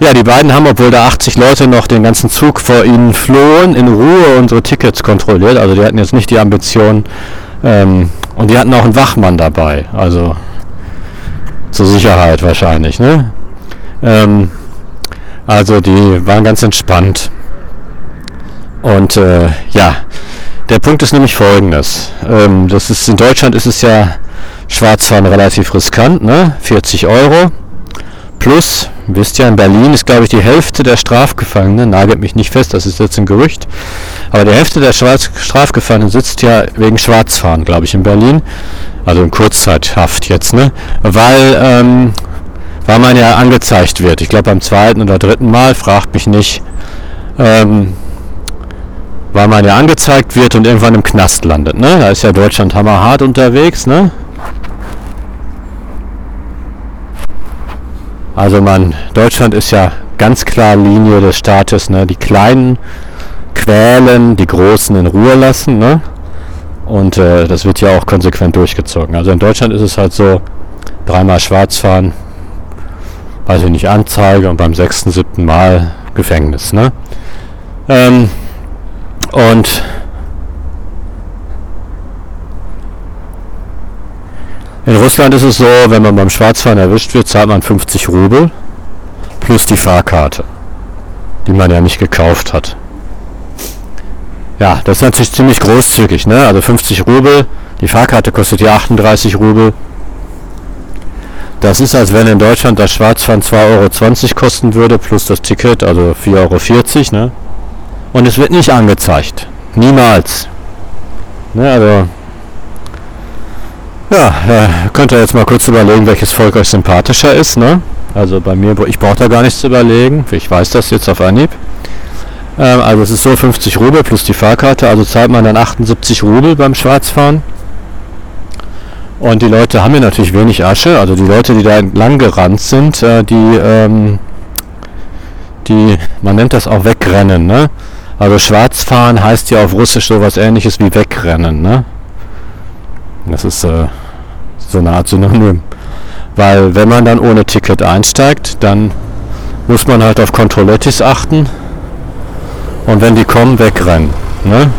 Ja, die beiden haben, obwohl da 80 Leute noch den ganzen Zug vor ihnen flohen, in Ruhe unsere Tickets kontrolliert. Also die hatten jetzt nicht die Ambition, ähm, und die hatten auch einen Wachmann dabei, also zur Sicherheit wahrscheinlich. Ne? Ähm, also die waren ganz entspannt. Und äh, ja, der Punkt ist nämlich folgendes. Ähm, das ist, in Deutschland ist es ja Schwarzfahren relativ riskant, ne? 40 Euro. Plus, wisst ihr, in Berlin ist, glaube ich, die Hälfte der Strafgefangenen, nagelt mich nicht fest, das ist jetzt ein Gerücht, aber die Hälfte der Strafgefangenen sitzt ja wegen Schwarzfahren, glaube ich, in Berlin. Also in Kurzzeithaft jetzt, ne? Weil, ähm, weil man ja angezeigt wird. Ich glaube, beim zweiten oder dritten Mal, fragt mich nicht, ähm, weil man ja angezeigt wird und irgendwann im Knast landet, ne? Da ist ja Deutschland hammerhart unterwegs, ne? Also man, Deutschland ist ja ganz klar Linie des Staates, ne? Die Kleinen quälen, die Großen in Ruhe lassen, ne? Und äh, das wird ja auch konsequent durchgezogen. Also in Deutschland ist es halt so, dreimal schwarz fahren, weiß ich nicht, Anzeige und beim sechsten, siebten Mal Gefängnis, ne? Ähm, und In Russland ist es so, wenn man beim Schwarzfahren erwischt wird, zahlt man 50 Rubel plus die Fahrkarte, die man ja nicht gekauft hat. Ja, das ist natürlich ziemlich großzügig, ne? Also 50 Rubel, die Fahrkarte kostet ja 38 Rubel. Das ist, als wenn in Deutschland das Schwarzfahren 2,20 Euro kosten würde, plus das Ticket, also 4,40 Euro, ne? Und es wird nicht angezeigt. Niemals. Ne, also ja, äh, könnt ihr jetzt mal kurz überlegen, welches Volk euch sympathischer ist, ne? Also bei mir, ich brauche da gar nichts zu überlegen. Ich weiß das jetzt auf Anhieb. Ähm, also es ist so 50 Rubel plus die Fahrkarte, also zahlt man dann 78 Rubel beim Schwarzfahren. Und die Leute haben ja natürlich wenig Asche, also die Leute, die da entlang gerannt sind, äh, die, ähm, die, man nennt das auch wegrennen, ne? Also Schwarzfahren heißt ja auf Russisch sowas ähnliches wie wegrennen, ne? Das ist äh, so eine Art Synonym. Weil wenn man dann ohne Ticket einsteigt, dann muss man halt auf Controlettis achten und wenn die kommen, wegrennen. Ne?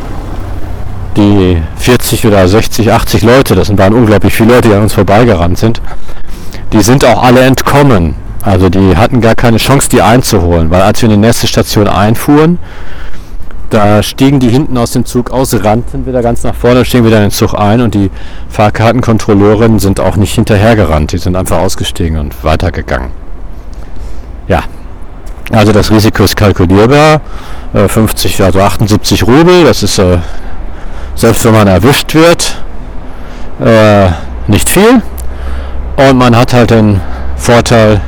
Die 40 oder 60, 80 Leute, das waren unglaublich viele Leute, die an uns vorbeigerannt sind, die sind auch alle entkommen. Also die hatten gar keine Chance, die einzuholen, weil als wir in die nächste Station einfuhren, da stiegen die hinten aus dem Zug aus, rannten wieder ganz nach vorne, stiegen wieder in den Zug ein und die Fahrkartenkontrolleurinnen sind auch nicht hinterhergerannt. Die sind einfach ausgestiegen und weitergegangen. Ja, also das Risiko ist kalkulierbar. 50, äh, also 78 Rubel, das ist äh, selbst wenn man erwischt wird, äh, nicht viel. Und man hat halt den Vorteil,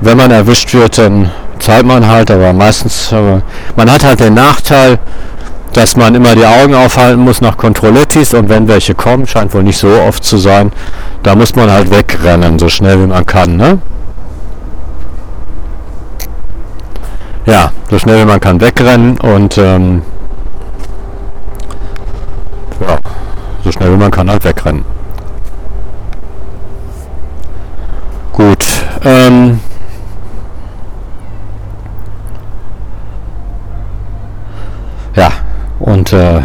wenn man erwischt wird, dann zahlt man halt, aber meistens, äh, man hat halt den Nachteil, dass man immer die Augen aufhalten muss nach Controlettis und wenn welche kommen, scheint wohl nicht so oft zu sein, da muss man halt wegrennen, so schnell wie man kann, ne? Ja, so schnell wie man kann wegrennen und ähm, ja, so schnell wie man kann halt wegrennen. Gut, ähm, Und äh,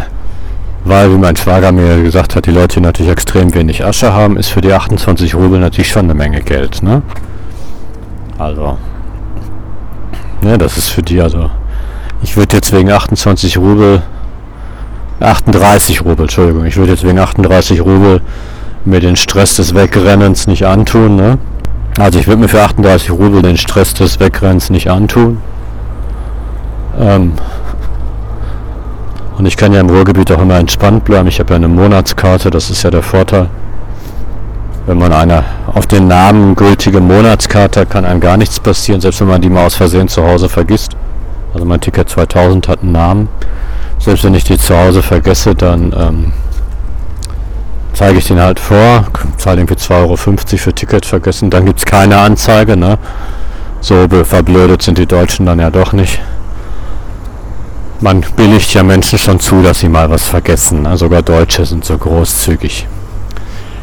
weil, wie mein Schwager mir gesagt hat, die Leute hier natürlich extrem wenig Asche haben, ist für die 28 Rubel natürlich schon eine Menge Geld. Ne? Also, ne, das ist für die also. Ich würde jetzt wegen 28 Rubel, 38 Rubel, Entschuldigung, ich würde jetzt wegen 38 Rubel mir den Stress des Wegrennens nicht antun. Ne? Also ich würde mir für 38 Rubel den Stress des Wegrennens nicht antun. Ähm, und ich kann ja im Ruhrgebiet auch immer entspannt bleiben. Ich habe ja eine Monatskarte, das ist ja der Vorteil. Wenn man eine auf den Namen gültige Monatskarte kann einem gar nichts passieren, selbst wenn man die mal aus Versehen zu Hause vergisst. Also mein Ticket 2000 hat einen Namen. Selbst wenn ich die zu Hause vergesse, dann ähm, zeige ich den halt vor, zahle irgendwie 2,50 Euro für Ticket vergessen, dann gibt es keine Anzeige. Ne? So verblödet sind die Deutschen dann ja doch nicht man billigt ja Menschen schon zu, dass sie mal was vergessen. Ne? Sogar Deutsche sind so großzügig.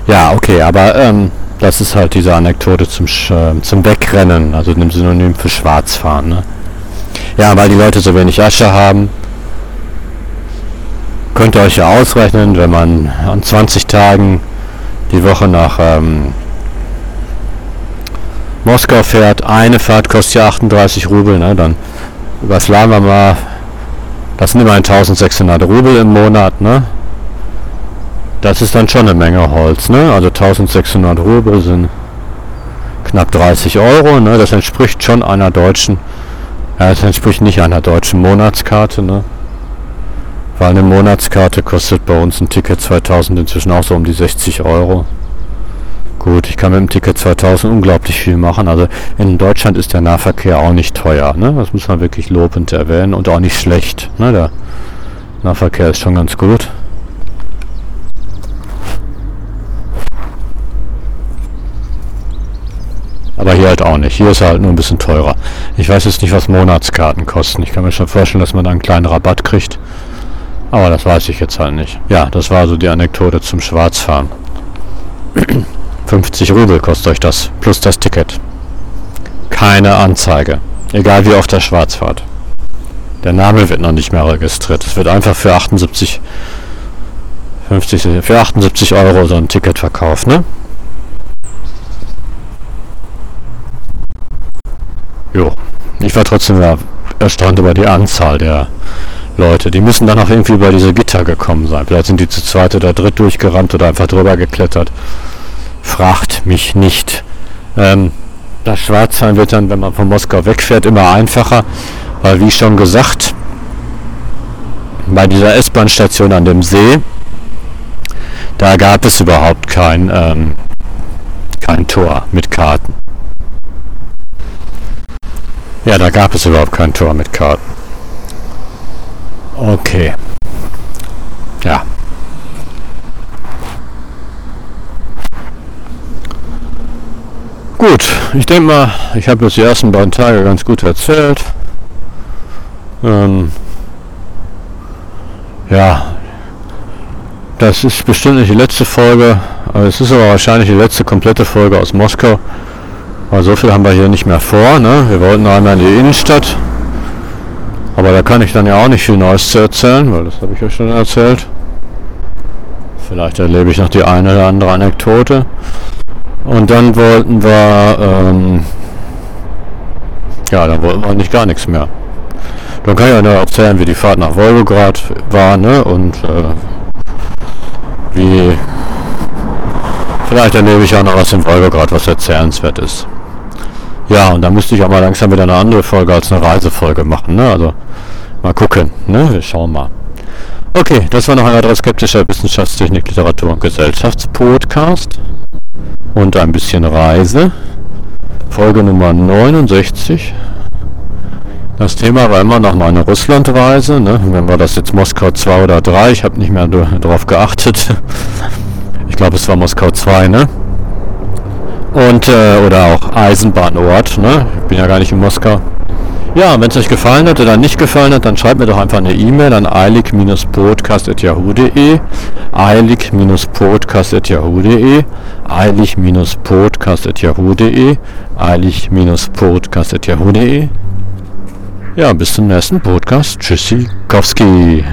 Ja, okay, aber ähm, das ist halt diese Anekdote zum, äh, zum Wegrennen, also dem Synonym für Schwarzfahren. Ne? Ja, weil die Leute so wenig Asche haben, könnt ihr euch ja ausrechnen, wenn man an 20 Tagen die Woche nach ähm, Moskau fährt, eine Fahrt kostet ja 38 Rubel, ne? dann überschlagen wir mal das sind immerhin 1600 Rubel im Monat, ne? Das ist dann schon eine Menge Holz, ne? Also 1600 Rubel sind knapp 30 Euro, ne? Das entspricht schon einer deutschen, ja, das entspricht nicht einer deutschen Monatskarte, ne? Weil eine Monatskarte kostet bei uns ein Ticket 2000 inzwischen auch so um die 60 Euro. Gut, ich kann mit dem Ticket 2000 unglaublich viel machen. Also in Deutschland ist der Nahverkehr auch nicht teuer. Ne? Das muss man wirklich lobend erwähnen und auch nicht schlecht. Ne? Der Nahverkehr ist schon ganz gut. Aber hier halt auch nicht. Hier ist er halt nur ein bisschen teurer. Ich weiß jetzt nicht, was Monatskarten kosten. Ich kann mir schon vorstellen, dass man da einen kleinen Rabatt kriegt. Aber das weiß ich jetzt halt nicht. Ja, das war so die Anekdote zum Schwarzfahren. 50 Rubel kostet euch das, plus das Ticket. Keine Anzeige, egal wie oft der schwarz fahrt. Der Name wird noch nicht mehr registriert. Es wird einfach für 78, 50, für 78 Euro so ein Ticket verkauft, ne? Jo, ich war trotzdem erstaunt über die Anzahl der Leute. Die müssen dann auch irgendwie über diese Gitter gekommen sein. Vielleicht sind die zu zweit oder dritt durchgerannt oder einfach drüber geklettert fragt mich nicht. Ähm, das Schwarzfahren wird dann, wenn man von Moskau wegfährt, immer einfacher, weil wie schon gesagt, bei dieser S-Bahn-Station an dem See, da gab es überhaupt kein, ähm, kein Tor mit Karten. Ja, da gab es überhaupt kein Tor mit Karten. Okay. Ja. Gut, ich denke mal, ich habe jetzt die ersten beiden Tage ganz gut erzählt. Ähm, ja, das ist bestimmt nicht die letzte Folge, aber es ist aber wahrscheinlich die letzte komplette Folge aus Moskau. Weil so viel haben wir hier nicht mehr vor. Ne? Wir wollten einmal in die Innenstadt. Aber da kann ich dann ja auch nicht viel Neues zu erzählen, weil das habe ich ja schon erzählt. Vielleicht erlebe ich noch die eine oder andere Anekdote. Und dann wollten wir, ähm, ja, dann wollten wir nicht gar nichts mehr. Dann kann ich ja nur erzählen, wie die Fahrt nach Wolgograd war, ne? Und äh, wie vielleicht erlebe ich auch noch was in Wolgograd, was erzählenswert ist. Ja, und dann müsste ich auch mal langsam wieder eine andere Folge als eine Reisefolge machen, ne? Also mal gucken, ne? Wir schauen mal. Okay, das war noch ein anderer skeptischer Wissenschaftstechnik, Literatur und Gesellschaftspodcast und ein bisschen Reise. Folge Nummer 69. Das Thema war immer noch meine Russlandreise. Ne? Wenn wir das jetzt Moskau 2 oder 3, ich habe nicht mehr darauf geachtet. Ich glaube, es war Moskau 2, ne? Und, äh, oder auch Eisenbahnort, ne? Ich bin ja gar nicht in Moskau. Ja, wenn es euch gefallen hat oder nicht gefallen hat, dann schreibt mir doch einfach eine E-Mail an eilig-podcast.yahoo.de eilig-podcast.yahoo.de eilig-podcast.yahoo.de eilig-podcast.yahoo.de Ja, bis zum nächsten Podcast. Tschüssi, Kowski.